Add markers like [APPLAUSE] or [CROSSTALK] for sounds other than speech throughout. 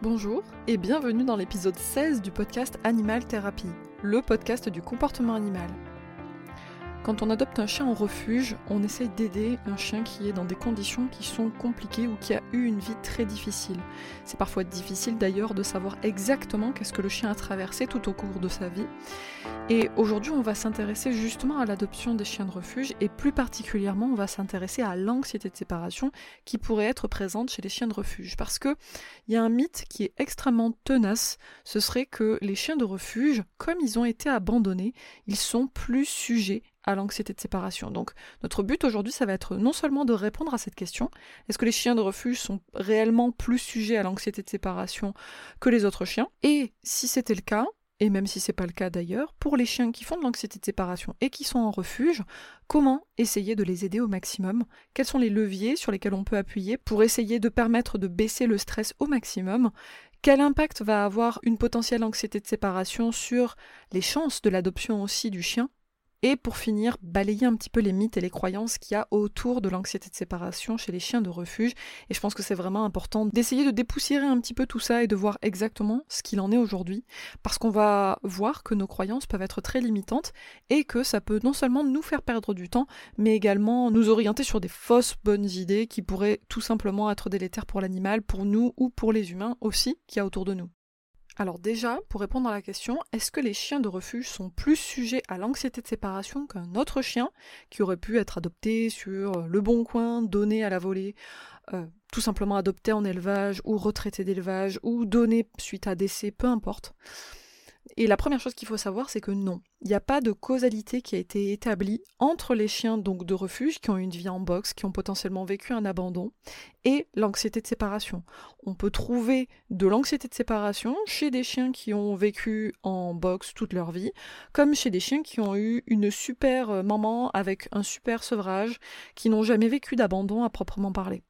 Bonjour et bienvenue dans l'épisode 16 du podcast Animal Therapy, le podcast du comportement animal. Quand on adopte un chien en refuge, on essaye d'aider un chien qui est dans des conditions qui sont compliquées ou qui a eu une vie très difficile. C'est parfois difficile d'ailleurs de savoir exactement qu'est-ce que le chien a traversé tout au cours de sa vie. Et aujourd'hui, on va s'intéresser justement à l'adoption des chiens de refuge et plus particulièrement, on va s'intéresser à l'anxiété de séparation qui pourrait être présente chez les chiens de refuge. Parce que il y a un mythe qui est extrêmement tenace, ce serait que les chiens de refuge, comme ils ont été abandonnés, ils sont plus sujets à l'anxiété de séparation. Donc notre but aujourd'hui, ça va être non seulement de répondre à cette question, est-ce que les chiens de refuge sont réellement plus sujets à l'anxiété de séparation que les autres chiens? Et si c'était le cas, et même si c'est pas le cas d'ailleurs, pour les chiens qui font de l'anxiété de séparation et qui sont en refuge, comment essayer de les aider au maximum? Quels sont les leviers sur lesquels on peut appuyer pour essayer de permettre de baisser le stress au maximum? Quel impact va avoir une potentielle anxiété de séparation sur les chances de l'adoption aussi du chien? Et pour finir, balayer un petit peu les mythes et les croyances qu'il y a autour de l'anxiété de séparation chez les chiens de refuge. Et je pense que c'est vraiment important d'essayer de dépoussiérer un petit peu tout ça et de voir exactement ce qu'il en est aujourd'hui. Parce qu'on va voir que nos croyances peuvent être très limitantes et que ça peut non seulement nous faire perdre du temps, mais également nous orienter sur des fausses bonnes idées qui pourraient tout simplement être délétères pour l'animal, pour nous ou pour les humains aussi qu'il y a autour de nous. Alors déjà, pour répondre à la question, est-ce que les chiens de refuge sont plus sujets à l'anxiété de séparation qu'un autre chien qui aurait pu être adopté sur le bon coin, donné à la volée, euh, tout simplement adopté en élevage ou retraité d'élevage ou donné suite à décès, peu importe et la première chose qu'il faut savoir, c'est que non, il n'y a pas de causalité qui a été établie entre les chiens donc de refuge qui ont une vie en boxe, qui ont potentiellement vécu un abandon, et l'anxiété de séparation. On peut trouver de l'anxiété de séparation chez des chiens qui ont vécu en boxe toute leur vie, comme chez des chiens qui ont eu une super euh, maman avec un super sevrage, qui n'ont jamais vécu d'abandon à proprement parler.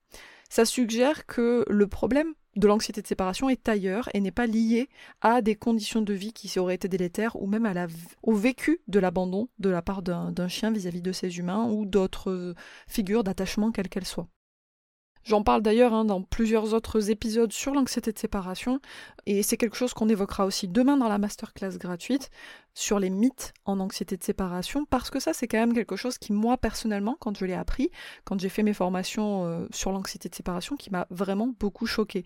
Ça suggère que le problème de l'anxiété de séparation est ailleurs et n'est pas lié à des conditions de vie qui auraient été délétères ou même au vécu de l'abandon de la part d'un chien vis-à-vis de ses humains ou d'autres figures d'attachement quelles qu'elles soient. J'en parle d'ailleurs hein, dans plusieurs autres épisodes sur l'anxiété de séparation, et c'est quelque chose qu'on évoquera aussi demain dans la masterclass gratuite sur les mythes en anxiété de séparation, parce que ça c'est quand même quelque chose qui moi personnellement, quand je l'ai appris, quand j'ai fait mes formations euh, sur l'anxiété de séparation, qui m'a vraiment beaucoup choqué.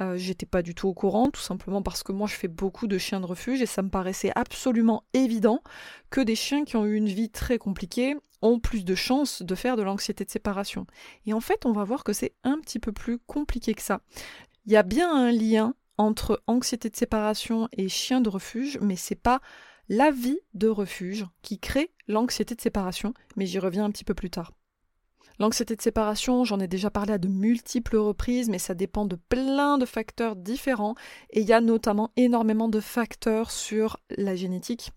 Euh, J'étais pas du tout au courant, tout simplement parce que moi je fais beaucoup de chiens de refuge et ça me paraissait absolument évident que des chiens qui ont eu une vie très compliquée ont plus de chances de faire de l'anxiété de séparation. Et en fait, on va voir que c'est un petit peu plus compliqué que ça. Il y a bien un lien entre anxiété de séparation et chien de refuge, mais c'est pas la vie de refuge qui crée l'anxiété de séparation, mais j'y reviens un petit peu plus tard. L'anxiété de séparation, j'en ai déjà parlé à de multiples reprises, mais ça dépend de plein de facteurs différents, et il y a notamment énormément de facteurs sur la génétique,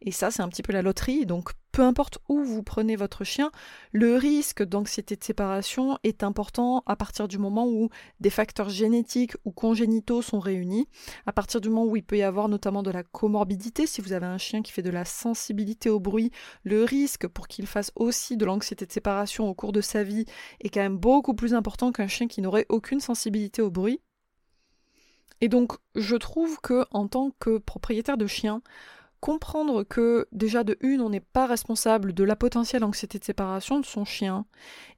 et ça, c'est un petit peu la loterie. Donc, peu importe où vous prenez votre chien, le risque d'anxiété de séparation est important à partir du moment où des facteurs génétiques ou congénitaux sont réunis, à partir du moment où il peut y avoir notamment de la comorbidité. Si vous avez un chien qui fait de la sensibilité au bruit, le risque pour qu'il fasse aussi de l'anxiété de séparation au cours de sa vie est quand même beaucoup plus important qu'un chien qui n'aurait aucune sensibilité au bruit. Et donc, je trouve que en tant que propriétaire de chien, comprendre que déjà de une, on n'est pas responsable de la potentielle anxiété de séparation de son chien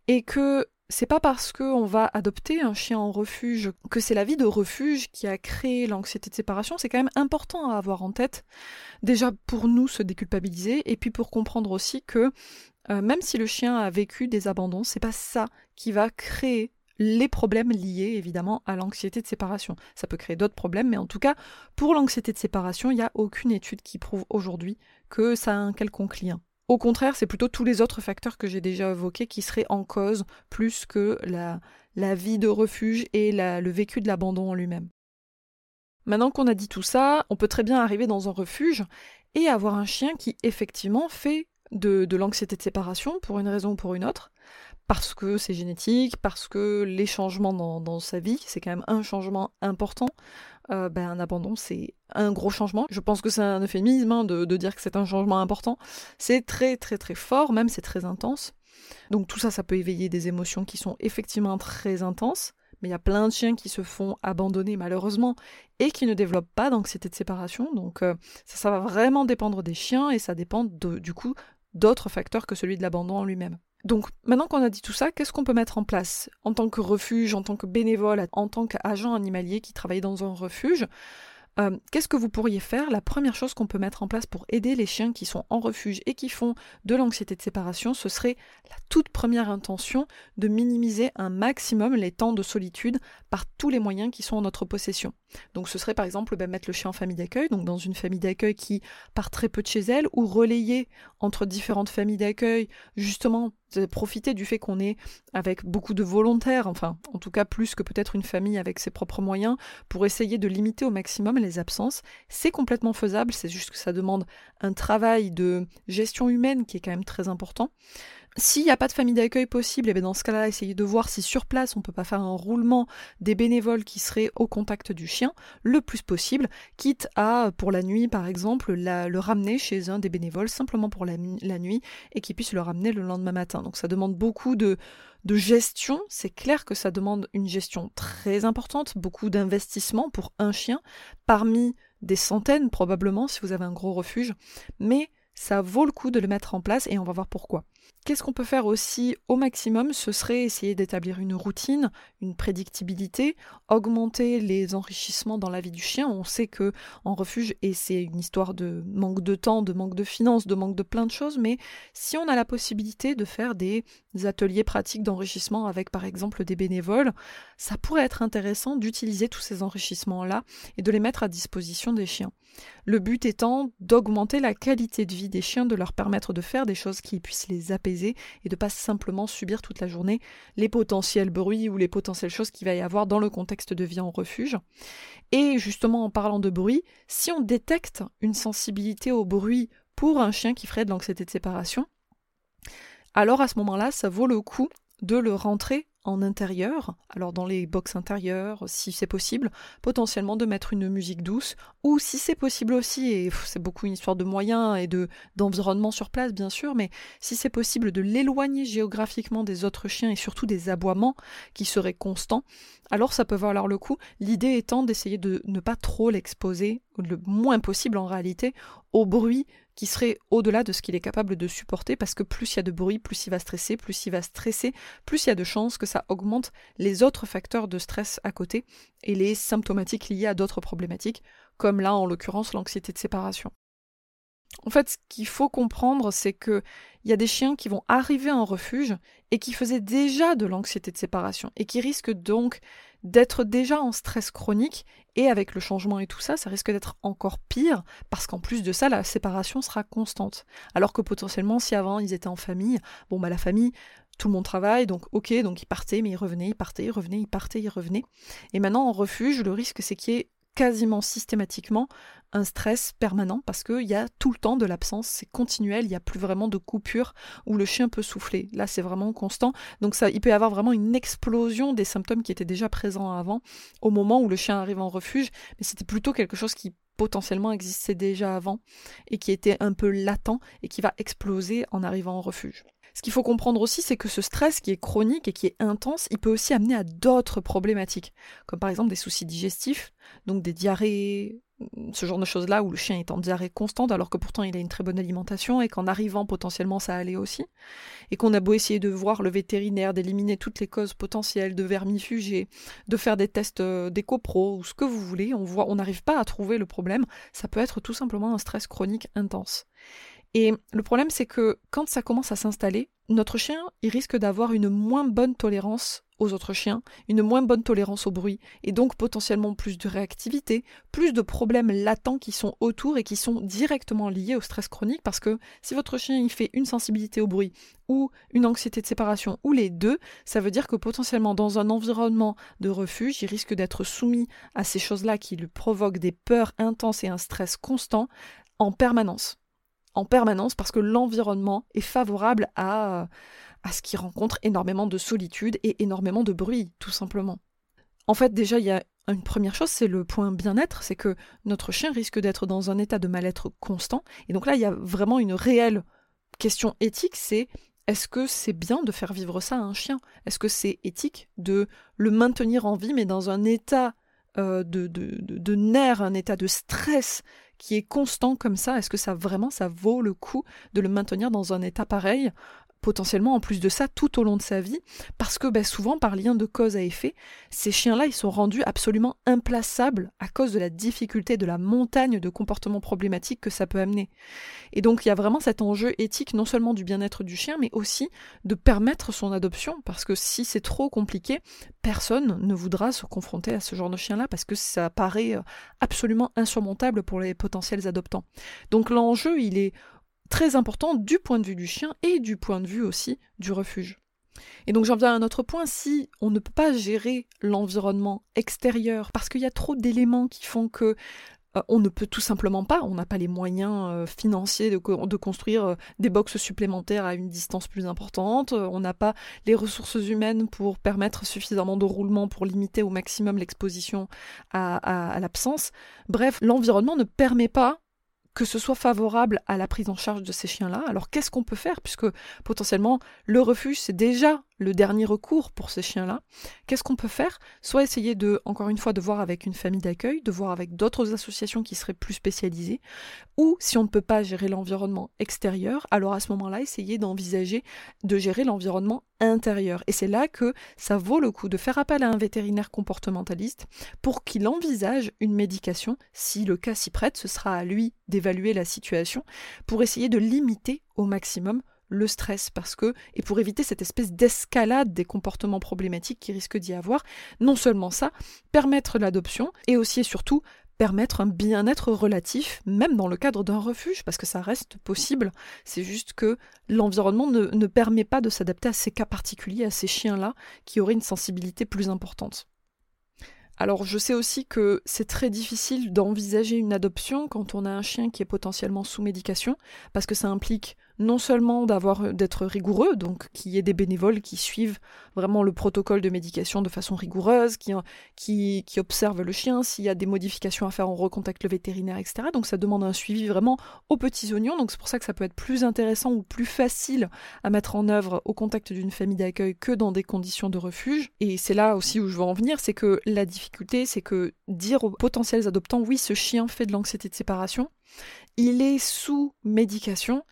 et que c'est pas parce qu'on va adopter un chien en refuge que c'est la vie de refuge qui a créé l'anxiété de séparation, c'est quand même important à avoir en tête. Déjà pour nous se déculpabiliser et puis pour comprendre aussi que euh, même si le chien a vécu des abandons, c'est pas ça qui va créer les problèmes liés évidemment à l'anxiété de séparation. Ça peut créer d'autres problèmes, mais en tout cas, pour l'anxiété de séparation, il n'y a aucune étude qui prouve aujourd'hui que ça a un quelconque lien. Au contraire, c'est plutôt tous les autres facteurs que j'ai déjà évoqués qui seraient en cause plus que la, vie de refuge et le vécu de l'abandon en lui-même. Maintenant qu'on a dit tout ça, on peut très bien arriver dans un refuge et avoir un chien qui effectivement fait de l'anxiété de séparation pour une raison ou pour une autre, parce que c'est génétique, parce que les changements dans, sa vie, c'est quand même un changement important. Euh, ben, un abandon, c'est un gros changement. Je pense que c'est un euphémisme hein, de, de, dire que c'est un changement important. C'est très très très fort, même c'est très intense. Donc tout ça, ça peut éveiller des émotions qui sont effectivement très intenses, mais il y a plein de chiens qui se font abandonner malheureusement et qui ne développent pas d'anxiété de séparation. Donc euh, ça, va vraiment dépendre des chiens et ça dépend du coup d'autres facteurs que celui de l'abandon en lui-même. Donc maintenant qu'on a dit tout ça, qu'est-ce qu'on peut mettre en place en tant que refuge, en tant que bénévole, en tant qu'agent animalier qui travaille dans un refuge euh, qu'est-ce que vous pourriez faire? La première chose qu'on peut mettre en place pour aider les chiens qui sont en refuge et qui font de l'anxiété de séparation, ce serait la toute première intention de minimiser un maximum les temps de solitude par tous les moyens qui sont en notre possession. Donc ce serait par exemple ben, mettre le chien en famille d'accueil, donc dans une famille d'accueil qui part très peu de chez elle, ou relayer entre différentes familles d'accueil, justement profiter du fait qu'on est avec beaucoup de volontaires, enfin en tout cas plus que peut-être une famille avec ses propres moyens, pour essayer de limiter au maximum les absences. C'est complètement faisable, c'est juste que ça demande un travail de gestion humaine qui est quand même très important. S'il n'y a pas de famille d'accueil possible, et eh bien dans ce cas-là, essayez de voir si sur place on peut pas faire un roulement des bénévoles qui seraient au contact du chien le plus possible, quitte à, pour la nuit par exemple, le ramener chez un des bénévoles simplement pour la, nuit et qu'il puisse le ramener le lendemain matin. Donc ça demande beaucoup de, de gestion, c'est clair que ça demande une gestion très importante, beaucoup d'investissement pour un chien, parmi des centaines probablement si vous avez un gros refuge, mais ça vaut le coup de le mettre en place et on va voir pourquoi. Qu'est-ce qu'on peut faire aussi au maximum? Ce serait essayer d'établir une routine, une prédictibilité, augmenter les enrichissements dans la vie du chien. On sait que en refuge, et c'est une histoire de manque de temps, de manque de finances, de manque de plein de choses, mais si on a la possibilité de faire des ateliers pratiques d'enrichissement avec par exemple des bénévoles, ça pourrait être intéressant d'utiliser tous ces enrichissements-là et de les mettre à disposition des chiens. Le but étant d'augmenter la qualité de vie des chiens, de leur permettre de faire des choses qui puissent les apaiser et de pas simplement subir toute la journée les potentiels bruits ou les potentielles choses qu'il va y avoir dans le contexte de vie en refuge. Et justement en parlant de bruit, si on détecte une sensibilité au bruit pour un chien qui ferait de l'anxiété de séparation, alors à ce moment-là, ça vaut le coup de le rentrer en intérieur, alors dans les box intérieures, si c'est possible, potentiellement de mettre une musique douce, ou si c'est possible aussi, et c'est beaucoup une histoire de moyens et de d'environnement sur place bien sûr, mais si c'est possible de l'éloigner géographiquement des autres chiens et surtout des aboiements qui seraient constants, alors ça peut valoir le coup. L'idée étant d'essayer de ne pas trop l'exposer, le moins possible en réalité, au bruit qui serait au-delà de ce qu'il est capable de supporter, parce que plus il y a de bruit, plus il va stresser, plus il va stresser, plus il y a de chances que ça augmente les autres facteurs de stress à côté et les symptomatiques liées à d'autres problématiques, comme là en l'occurrence l'anxiété de séparation. En fait, ce qu'il faut comprendre, c'est que il y a des chiens qui vont arriver en refuge et qui faisaient déjà de l'anxiété de séparation et qui risquent donc d'être déjà en stress chronique et avec le changement et tout ça, ça risque d'être encore pire parce qu'en plus de ça, la séparation sera constante. Alors que potentiellement, si avant ils étaient en famille, bon bah la famille, tout le monde travaille, donc ok, donc ils partaient, mais ils revenaient, ils partaient, ils revenaient, ils partaient, ils revenaient. Et maintenant en refuge, le risque c'est qu'il y ait quasiment systématiquement un stress permanent parce qu'il y a tout le temps de l'absence, c'est continuel, il n'y a plus vraiment de coupure où le chien peut souffler. Là, c'est vraiment constant. Donc ça, il peut y avoir vraiment une explosion des symptômes qui étaient déjà présents avant au moment où le chien arrive en refuge, mais c'était plutôt quelque chose qui potentiellement existait déjà avant et qui était un peu latent et qui va exploser en arrivant en refuge. Ce qu'il faut comprendre aussi, c'est que ce stress qui est chronique et qui est intense, il peut aussi amener à d'autres problématiques, comme par exemple des soucis digestifs, donc des diarrhées, ce genre de choses-là où le chien est en diarrhée constante alors que pourtant il a une très bonne alimentation et qu'en arrivant potentiellement ça allait aussi, et qu'on a beau essayer de voir le vétérinaire, d'éliminer toutes les causes potentielles de vermifugés, de faire des tests euh, d'éco-pro ou ce que vous voulez, on n'arrive pas à trouver le problème, ça peut être tout simplement un stress chronique intense. Et le problème, c'est que quand ça commence à s'installer, notre chien, il risque d'avoir une moins bonne tolérance aux autres chiens, une moins bonne tolérance au bruit, et donc potentiellement plus de réactivité, plus de problèmes latents qui sont autour et qui sont directement liés au stress chronique, parce que si votre chien il fait une sensibilité au bruit, ou une anxiété de séparation, ou les deux, ça veut dire que potentiellement dans un environnement de refuge, il risque d'être soumis à ces choses-là qui lui provoquent des peurs intenses et un stress constant en permanence en permanence parce que l'environnement est favorable à, à ce qui rencontre énormément de solitude et énormément de bruit, tout simplement. En fait, déjà, il y a une première chose, c'est le point bien-être, c'est que notre chien risque d'être dans un état de mal-être constant. Et donc là, il y a vraiment une réelle question éthique, c'est est-ce que c'est bien de faire vivre ça à un chien? Est-ce que c'est éthique de le maintenir en vie, mais dans un état euh, de, de, nerfs, un état de stress qui est constant comme ça Est-ce que ça vraiment, ça vaut le coup de le maintenir dans un état pareil? Potentiellement en plus de ça tout au long de sa vie, parce que ben, souvent par lien de cause à effet, ces chiens-là, ils sont rendus absolument implaçables à cause de la difficulté de la montagne de comportements problématiques que ça peut amener. Et donc il y a vraiment cet enjeu éthique non seulement du bien-être du chien, mais aussi de permettre son adoption, parce que si c'est trop compliqué, personne ne voudra se confronter à ce genre de chien-là, parce que ça paraît euh, absolument insurmontable pour les potentiels adoptants. Donc l'enjeu, il est très important du point de vue du chien et du point de vue aussi du refuge. Et donc j'en viens à un autre point, si on ne peut pas gérer l'environnement extérieur parce qu'il y a trop d'éléments qui font que euh, on ne peut tout simplement pas, on n'a pas les moyens euh, financiers de, construire euh, des boxes supplémentaires à une distance plus importante, on n'a pas les ressources humaines pour permettre suffisamment de roulement pour limiter au maximum l'exposition à l'absence. Bref, l'environnement ne permet pas que ce soit favorable à la prise en charge de ces chiens-là. Alors qu'est-ce qu'on peut faire? Puisque potentiellement le refuge c'est déjà le dernier recours pour ces chiens-là. Qu'est-ce qu'on peut faire? Soit essayer de, encore une fois, de voir avec une famille d'accueil, de voir avec d'autres associations qui seraient plus spécialisées, ou si on ne peut pas gérer l'environnement extérieur, alors à ce moment-là, essayer d'envisager de gérer l'environnement intérieur. Et c'est là que ça vaut le coup de faire appel à un vétérinaire comportementaliste pour qu'il envisage une médication. Si le cas s'y prête, ce sera à lui d'évaluer la situation pour essayer de limiter au maximum le stress parce que, et pour éviter cette espèce d'escalade des comportements problématiques qui risque d'y avoir, non seulement ça, permettre l'adoption et aussi et surtout permettre un bien-être relatif, même dans le cadre d'un refuge, parce que ça reste possible. C'est juste que l'environnement ne, ne, permet pas de s'adapter à ces cas particuliers, à ces chiens-là, qui auraient une sensibilité plus importante. Alors je sais aussi que c'est très difficile d'envisager une adoption quand on a un chien qui est potentiellement sous médication, parce que ça implique non seulement euh, d'être rigoureux, donc qu'il y ait des bénévoles qui suivent vraiment le protocole de médication de façon rigoureuse, qui, qui, qui observent le chien, s'il y a des modifications à faire, on recontacte le vétérinaire, etc. Donc ça demande un suivi vraiment aux petits oignons, donc c'est pour ça que ça peut être plus intéressant ou plus facile à mettre en œuvre au contact d'une famille d'accueil que dans des conditions de refuge. Et c'est là aussi où je veux en venir, c'est que la difficulté, c'est que dire aux potentiels adoptants, oui, ce chien fait de l'anxiété de séparation, il est sous médication,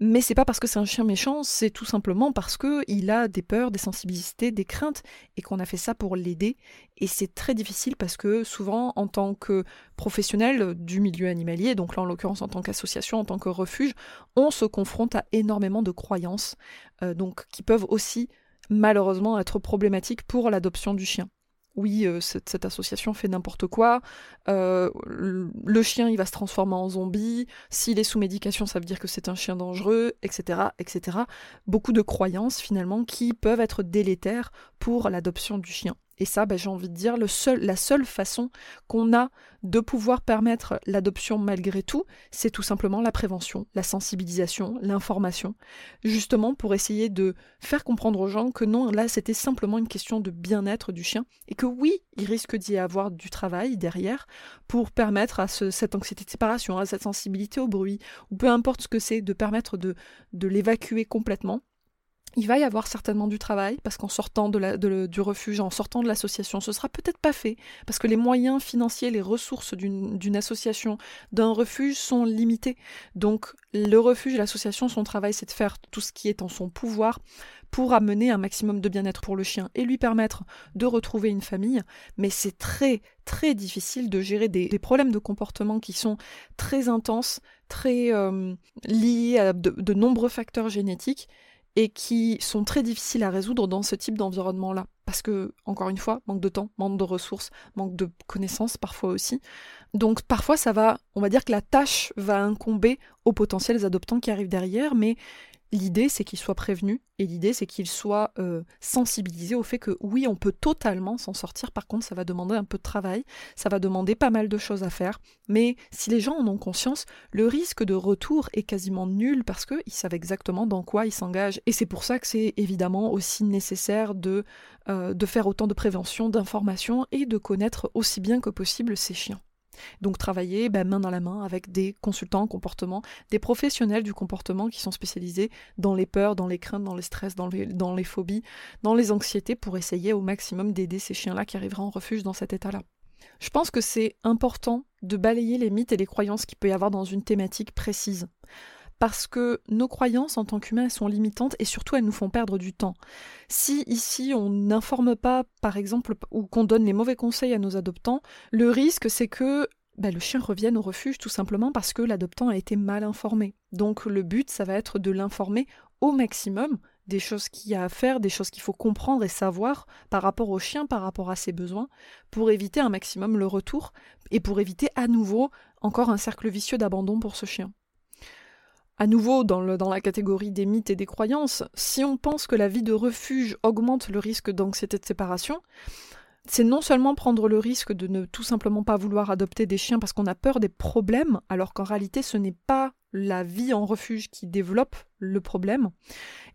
mais c'est pas parce que c'est un chien méchant, c'est tout simplement parce que il a des peurs, des sensibilités, des craintes, et qu'on a fait ça pour l'aider. Et c'est très difficile parce que souvent, en tant que professionnel du milieu animalier, donc là en l'occurrence en tant qu'association, en tant que refuge, on se confronte à énormément de croyances, euh, donc qui peuvent aussi malheureusement être problématiques pour l'adoption du chien oui, euh, cette, association fait n'importe quoi, euh, le chien il va se transformer en zombie, s'il est sous médication ça veut dire que c'est un chien dangereux, etc., etc. Beaucoup de croyances finalement qui peuvent être délétères pour l'adoption du chien. Et ça, ben, j'ai envie de dire, la seule façon qu'on a de pouvoir permettre l'adoption malgré tout, c'est tout simplement la prévention, la sensibilisation, l'information, justement pour essayer de faire comprendre aux gens que non, là c'était simplement une question de bien-être du chien, et que oui, il risque d'y avoir du travail derrière pour permettre à cette anxiété de séparation, à cette sensibilité au bruit, ou peu importe ce que c'est, de permettre de l'évacuer complètement il va y avoir certainement du travail, parce qu'en sortant du refuge, en sortant de l'association, ce sera peut-être pas fait, parce que les moyens financiers, les ressources d'une association, d'un refuge sont limités. Donc le refuge et l'association, son travail, c'est de faire tout ce qui est en son pouvoir pour amener un maximum de bien-être pour le chien et lui permettre de retrouver une famille, mais c'est très très difficile de gérer des, problèmes de comportement qui sont très intenses, très euh, liés à de nombreux facteurs génétiques et qui sont très difficiles à résoudre dans ce type d'environnement-là. Parce que, encore une fois, manque de temps, manque de ressources, manque de connaissances parfois aussi. Donc parfois ça va, on va dire que la tâche va incomber aux potentiels adoptants qui arrivent derrière, mais L'idée, c'est qu'il soit prévenu et l'idée, c'est qu'il soit euh, sensibilisé au fait que oui, on peut totalement s'en sortir. Par contre, ça va demander un peu de travail, ça va demander pas mal de choses à faire. Mais si les gens en ont conscience, le risque de retour est quasiment nul parce qu'ils savent exactement dans quoi ils s'engagent. Et c'est pour ça que c'est évidemment aussi nécessaire de, euh, de faire autant de prévention, d'information et de connaître aussi bien que possible ces chiens. Donc travailler ben, main dans la main avec des consultants en comportement, des professionnels du comportement qui sont spécialisés dans les peurs, dans les craintes, dans les stress, dans les, dans les phobies, dans les anxiétés pour essayer au maximum d'aider ces chiens-là qui arriveraient en refuge dans cet état-là. Je pense que c'est important de balayer les mythes et les croyances qu'il peut y avoir dans une thématique précise parce que nos croyances en tant qu'humains sont limitantes et surtout elles nous font perdre du temps. Si ici on n'informe pas, par exemple, ou qu'on donne les mauvais conseils à nos adoptants, le risque c'est que bah, le chien revienne au refuge tout simplement parce que l'adoptant a été mal informé. Donc le but, ça va être de l'informer au maximum des choses qu'il y a à faire, des choses qu'il faut comprendre et savoir par rapport au chien, par rapport à ses besoins, pour éviter un maximum le retour et pour éviter à nouveau encore un cercle vicieux d'abandon pour ce chien à nouveau dans, la catégorie des mythes et des croyances, si on pense que la vie de refuge augmente le risque d'anxiété de séparation, c'est non seulement prendre le risque de ne tout simplement pas vouloir adopter des chiens parce qu'on a peur des problèmes, alors qu'en réalité ce n'est pas la vie en refuge qui développe le problème,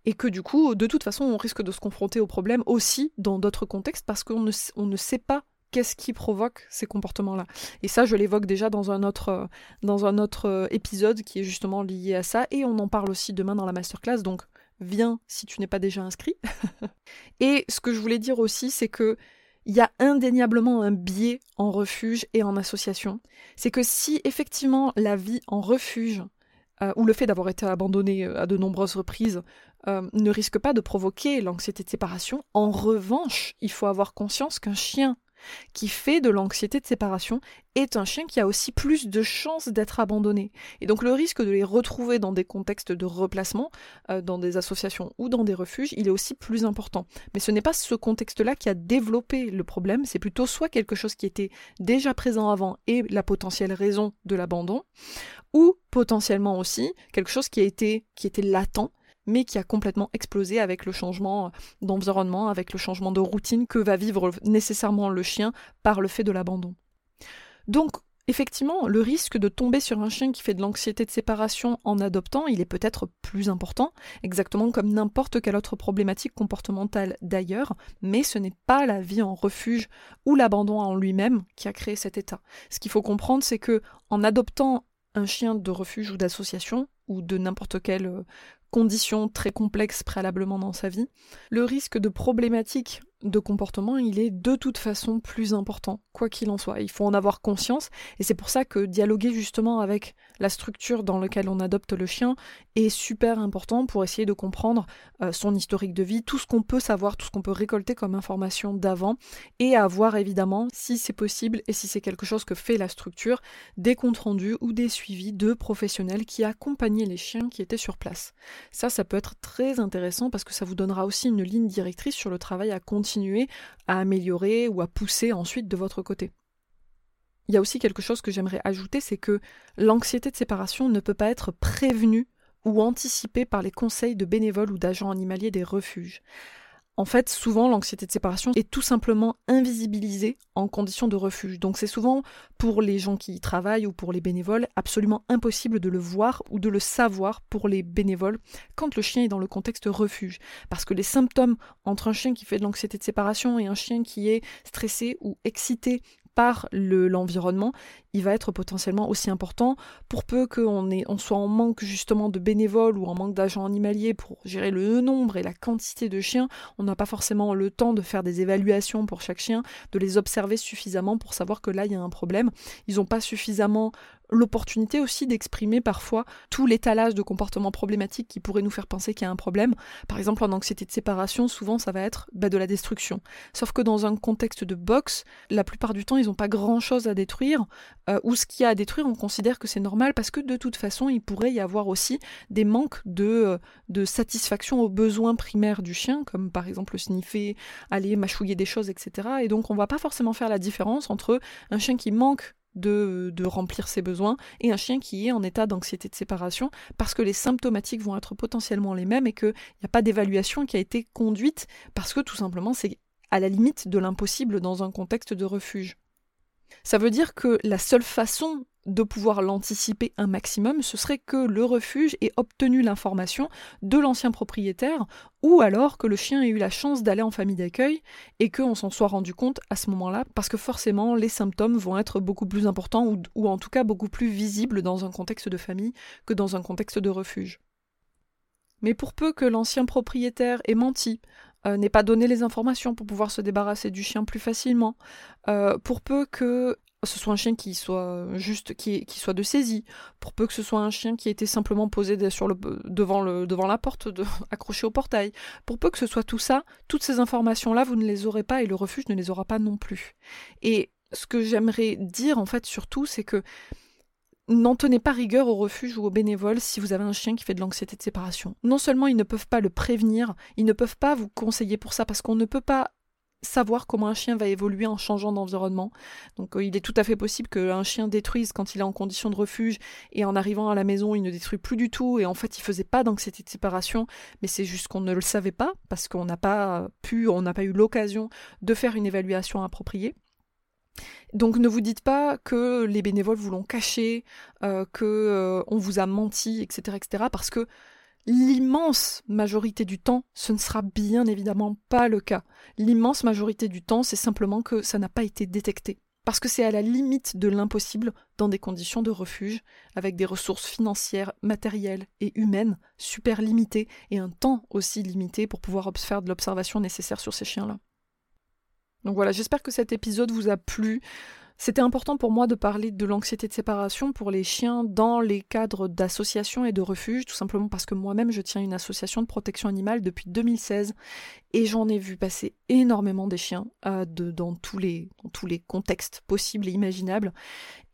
et que du coup, de toute façon, on risque de se confronter au problème aussi dans d'autres contextes parce qu'on ne sait pas qu'est-ce qui provoque ces comportements-là. Et ça, je l'évoque déjà dans un autre, euh, dans un autre euh, épisode qui est justement lié à ça, et on en parle aussi demain dans la masterclass, donc viens si tu n'es pas déjà inscrit. [LAUGHS] et ce que je voulais dire aussi, c'est que il y a indéniablement un biais en refuge et en association. C'est que si effectivement la vie en refuge euh, ou le fait d'avoir été abandonné à de nombreuses reprises ne risque pas de provoquer l'anxiété de séparation, en revanche, il faut avoir conscience qu'un chien qui fait de l'anxiété de séparation est un chien qui a aussi plus de chances d'être abandonné. Et donc le risque de les retrouver dans des contextes de replacement, euh, dans des associations ou dans des refuges, il est aussi plus important. Mais ce n'est pas ce contexte-là qui a développé le problème, c'est plutôt soit quelque chose qui était déjà présent avant et la potentielle raison de l'abandon, ou potentiellement aussi quelque chose qui a été qui était latent mais qui a complètement explosé avec le changement d'environnement, avec le changement de routine que va vivre nécessairement le chien par le fait de l'abandon. Donc, effectivement, le risque de tomber sur un chien qui fait de l'anxiété de séparation en adoptant, il est peut-être plus important, exactement comme n'importe quelle autre problématique comportementale d'ailleurs, mais ce n'est pas la vie en refuge ou l'abandon en lui-même qui a créé cet état. Ce qu'il faut comprendre, c'est que en adoptant un chien de refuge ou d'association, ou de n'importe quelle euh, conditions très complexes préalablement dans sa vie, le risque de problématiques de comportement, il est de toute façon plus important, quoi qu'il en soit. Il faut en avoir conscience, et c'est pour ça que dialoguer justement avec la structure dans laquelle on adopte le chien est super important pour essayer de comprendre euh, son historique de vie, tout ce qu'on peut savoir, tout ce qu'on peut récolter comme information d'avant, et avoir évidemment, si c'est possible et si c'est quelque chose que fait la structure, des comptes rendus ou des suivis de professionnels qui accompagnaient les chiens qui étaient sur place. Ça, ça peut être très intéressant parce que ça vous donnera aussi une ligne directrice sur le travail à continuer à améliorer ou à pousser ensuite de votre côté. Il y a aussi quelque chose que j'aimerais ajouter, c'est que l'anxiété de séparation ne peut pas être prévenue ou anticipée par les conseils de bénévoles ou d'agents animaliers des refuges. En fait, souvent, l'anxiété de séparation est tout simplement invisibilisée en conditions de refuge. Donc c'est souvent, pour les gens qui y travaillent ou pour les bénévoles, absolument impossible de le voir ou de le savoir pour les bénévoles quand le chien est dans le contexte refuge. Parce que les symptômes entre un chien qui fait de l'anxiété de séparation et un chien qui est stressé ou excité par l'environnement, il va être potentiellement aussi important pour peu qu'on on soit en manque justement de bénévoles ou en manque d'agents animaliers pour gérer le nombre et la quantité de chiens. On n'a pas forcément le temps de faire des évaluations pour chaque chien, de les observer suffisamment pour savoir que là il y a un problème. Ils n'ont pas suffisamment l'opportunité aussi d'exprimer parfois tout l'étalage de comportements problématiques qui pourraient nous faire penser qu'il y a un problème. Par exemple, en anxiété de séparation, souvent ça va être bah, de la destruction. Sauf que dans un contexte de boxe, la plupart du temps, ils n'ont pas grand-chose à détruire, euh, ou ce qu'il y a à détruire, on considère que c'est normal parce que de toute façon, il pourrait y avoir aussi des manques de, euh, de satisfaction aux besoins primaires du chien, comme par exemple sniffer, aller mâchouiller des choses, etc. Et donc, on va pas forcément faire la différence entre un chien qui manque de, remplir ses besoins, et un chien qui est en état d'anxiété de séparation, parce que les symptomatiques vont être potentiellement les mêmes et qu'il n'y a pas d'évaluation qui a été conduite, parce que tout simplement c'est à la limite de l'impossible dans un contexte de refuge. Ça veut dire que la seule façon de pouvoir l'anticiper un maximum, ce serait que le refuge ait obtenu l'information de l'ancien propriétaire, ou alors que le chien ait eu la chance d'aller en famille d'accueil et qu'on s'en soit rendu compte à ce moment-là, parce que forcément les symptômes vont être beaucoup plus importants ou, ou en tout cas beaucoup plus visibles dans un contexte de famille que dans un contexte de refuge. Mais pour peu que l'ancien propriétaire ait menti, euh, n'ait pas donné les informations pour pouvoir se débarrasser du chien plus facilement, euh, pour peu que ce soit un chien qui soit juste qui, qui, soit de saisie, pour peu que ce soit un chien qui ait été simplement posé sur le, devant, le, devant la porte, [LAUGHS] accroché au portail, pour peu que ce soit tout ça, toutes ces informations-là, vous ne les aurez pas et le refuge ne les aura pas non plus. Et ce que j'aimerais dire en fait surtout, c'est que N'en tenez pas rigueur au refuge ou aux bénévoles si vous avez un chien qui fait de l'anxiété de séparation. Non seulement ils ne peuvent pas le prévenir, ils ne peuvent pas vous conseiller pour ça parce qu'on ne peut pas savoir comment un chien va évoluer en changeant d'environnement. Donc euh, il est tout à fait possible qu'un chien détruise quand il est en condition de refuge et en arrivant à la maison il ne détruit plus du tout et en fait il faisait pas d'anxiété de séparation mais c'est juste qu'on ne le savait pas parce qu'on n'a pas pu, on n'a pas eu l'occasion de faire une évaluation appropriée. Donc ne vous dites pas que les bénévoles vous l'ont caché, euh, que euh, vous a menti, etc., etc. Parce que l'immense majorité du temps, ce ne sera bien évidemment pas le cas. L'immense majorité du temps, c'est simplement que ça n'a pas été détecté. Parce que c'est à la limite de l'impossible dans des conditions de refuge, avec des ressources financières, matérielles et humaines super limitées et un temps aussi limité pour pouvoir faire de l'observation nécessaire sur ces chiens-là. Donc voilà, j'espère que cet épisode vous a plu. C'était important pour moi de parler de l'anxiété de séparation pour les chiens dans les cadres d'associations et de refuges, tout simplement parce que moi-même je tiens une association de protection animale depuis 2016 et j'en ai vu passer énormément des chiens euh, dans, tous les, contextes possibles et imaginables.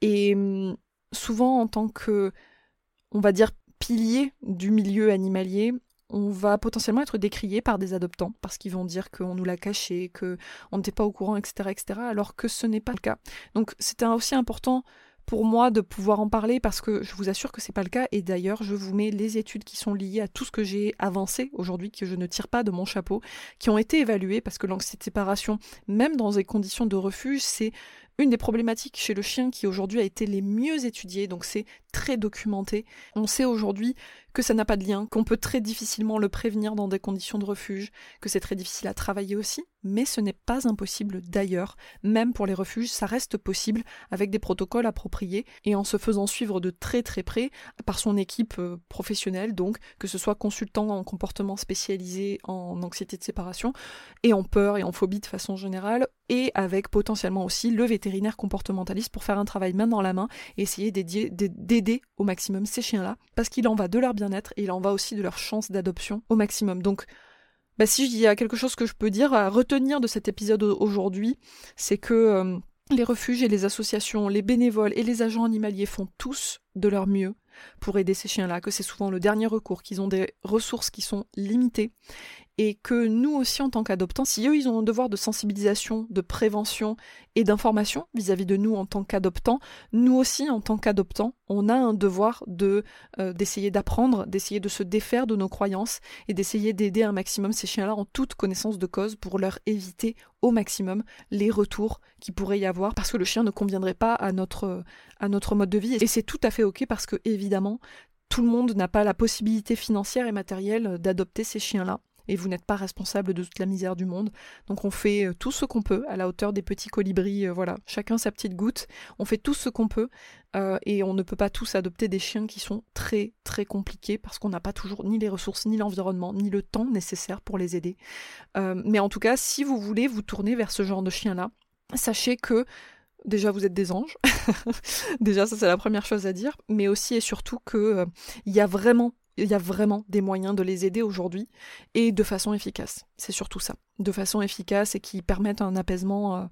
Et hum, souvent en tant que, on va dire, pilier du milieu animalier, on va potentiellement être décrié par des adoptants parce qu'ils vont dire qu'on nous l'a caché, qu'on n'était pas au courant, etc., etc., alors que ce n'est pas le cas. Donc c'était aussi important pour moi de pouvoir en parler parce que je vous assure que c'est pas le cas et d'ailleurs je vous mets les études qui sont liées à tout ce que j'ai avancé aujourd'hui que je ne tire pas de mon chapeau qui ont été évaluées parce que l'anxiété de séparation même dans des conditions de refuge c'est une des problématiques chez le chien qui aujourd'hui a été les mieux étudiées, donc c'est très documenté. On sait aujourd'hui que ça n'a pas de lien, qu'on peut très difficilement le prévenir dans des conditions de refuge, que c'est très difficile à travailler aussi, mais ce n'est pas impossible d'ailleurs. Même pour les refuges, ça reste possible avec des protocoles appropriés et en se faisant suivre de très très près par son équipe euh, professionnelle, donc que ce soit consultant en comportement spécialisé en anxiété de séparation et en peur et en phobie de façon générale, et avec potentiellement aussi le vétérinaire comportementaliste pour faire un travail main dans la main et essayer d'aider au maximum ces chiens-là, parce qu'il en va de leur bien-être et il en va aussi de leur chance d'adoption au maximum. Donc bah, si il y a quelque chose que je peux dire à retenir de cet épisode aujourd'hui, c'est que euh, les refuges et les associations, les bénévoles et les agents animaliers font tous de leur mieux pour aider ces chiens-là, que c'est souvent le dernier recours, qu'ils ont des ressources qui sont limitées et que nous aussi en tant qu'adoptants, si eux ils ont un devoir de sensibilisation, de prévention et d'information vis-à-vis de nous en tant qu'adoptants, nous aussi en tant qu'adoptants, on a un devoir de euh, d'essayer d'apprendre, d'essayer de se défaire de nos croyances et d'essayer d'aider un maximum ces chiens-là en toute connaissance de cause pour leur éviter au maximum les retours qui pourrait y avoir parce que le chien ne conviendrait pas à notre à notre mode de vie. Et c'est tout à fait ok parce que évidemment tout le monde n'a pas la possibilité financière et matérielle d'adopter ces chiens-là et vous n'êtes pas responsable de toute la misère du monde. Donc on fait euh, tout ce qu'on peut à la hauteur des petits colibris, euh, voilà, chacun sa petite goutte. On fait tout ce qu'on peut euh, et on ne peut pas tous adopter des chiens qui sont très très compliqués parce qu'on n'a pas toujours ni les ressources, ni l'environnement, ni le temps nécessaire pour les aider. mais en tout cas, si vous voulez vous tourner vers ce genre de chien-là, sachez que Déjà, vous êtes des anges. [LAUGHS] Déjà, ça c'est la première chose à dire. Mais aussi et surtout qu'il il y a vraiment il y a vraiment des moyens de les aider aujourd'hui et de façon efficace. C'est surtout ça. De façon efficace et qui permettent un apaisement euh,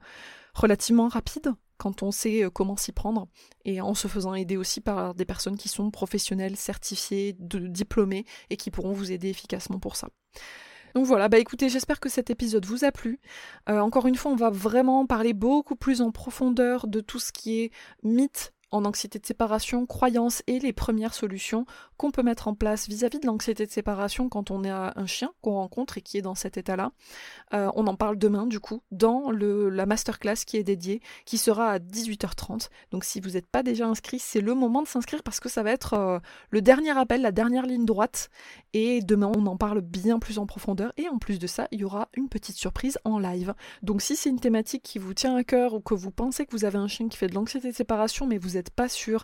relativement rapide quand on sait euh, comment s'y prendre et en se faisant aider aussi par des personnes qui sont professionnelles, certifiées, diplômées et qui pourront vous aider efficacement pour ça. Donc voilà, bah écoutez, j'espère que cet épisode vous a plu. Euh, encore une fois, on va vraiment parler beaucoup plus en profondeur de tout ce qui est mythe en anxiété de séparation, croyances et les premières solutions qu'on peut mettre en place vis-à-vis de l'anxiété de séparation quand on a un chien qu'on rencontre et qui est dans cet état-là. Euh, on en parle demain du coup dans le, la masterclass qui est dédiée, qui sera à 18h30. Donc si vous n'êtes pas déjà inscrit, c'est le moment de s'inscrire parce que ça va être euh, le dernier appel, la dernière ligne droite. Et demain on en parle bien plus en profondeur. Et en plus de ça, il y aura une petite surprise en live. Donc si c'est une thématique qui vous tient à cœur ou que vous pensez que vous avez un chien qui fait de l'anxiété de séparation mais vous pas sûr,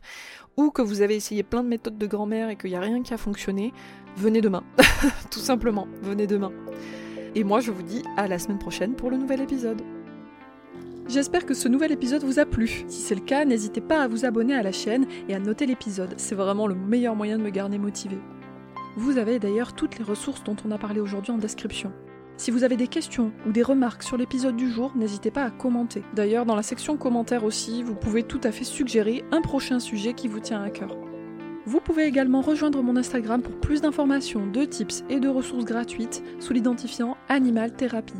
ou que vous avez essayé plein de méthodes de grand-mère et qu'il n'y a rien qui a fonctionné, venez demain. [LAUGHS] Tout simplement, venez demain. Et moi, je vous dis à la semaine prochaine pour le nouvel épisode. J'espère que ce nouvel épisode vous a plu. Si c'est le cas, n'hésitez pas à vous abonner à la chaîne et à noter l'épisode. C'est vraiment le meilleur moyen de me garder motivé. Vous avez d'ailleurs toutes les ressources dont on a parlé aujourd'hui en description. Si vous avez des questions ou des remarques sur l'épisode du jour, n'hésitez pas à commenter. D'ailleurs, dans la section commentaires aussi, vous pouvez tout à fait suggérer un prochain sujet qui vous tient à cœur. Vous pouvez également rejoindre mon Instagram pour plus d'informations, de tips et de ressources gratuites sous l'identifiant Animal Thérapie.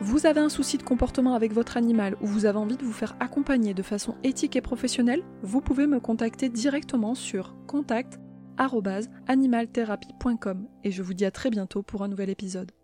Vous avez un souci de comportement avec votre animal ou vous avez envie de vous faire accompagner de façon éthique et professionnelle, vous pouvez me contacter directement sur contact@animaltherapie.com et je vous dis à très bientôt pour un nouvel épisode.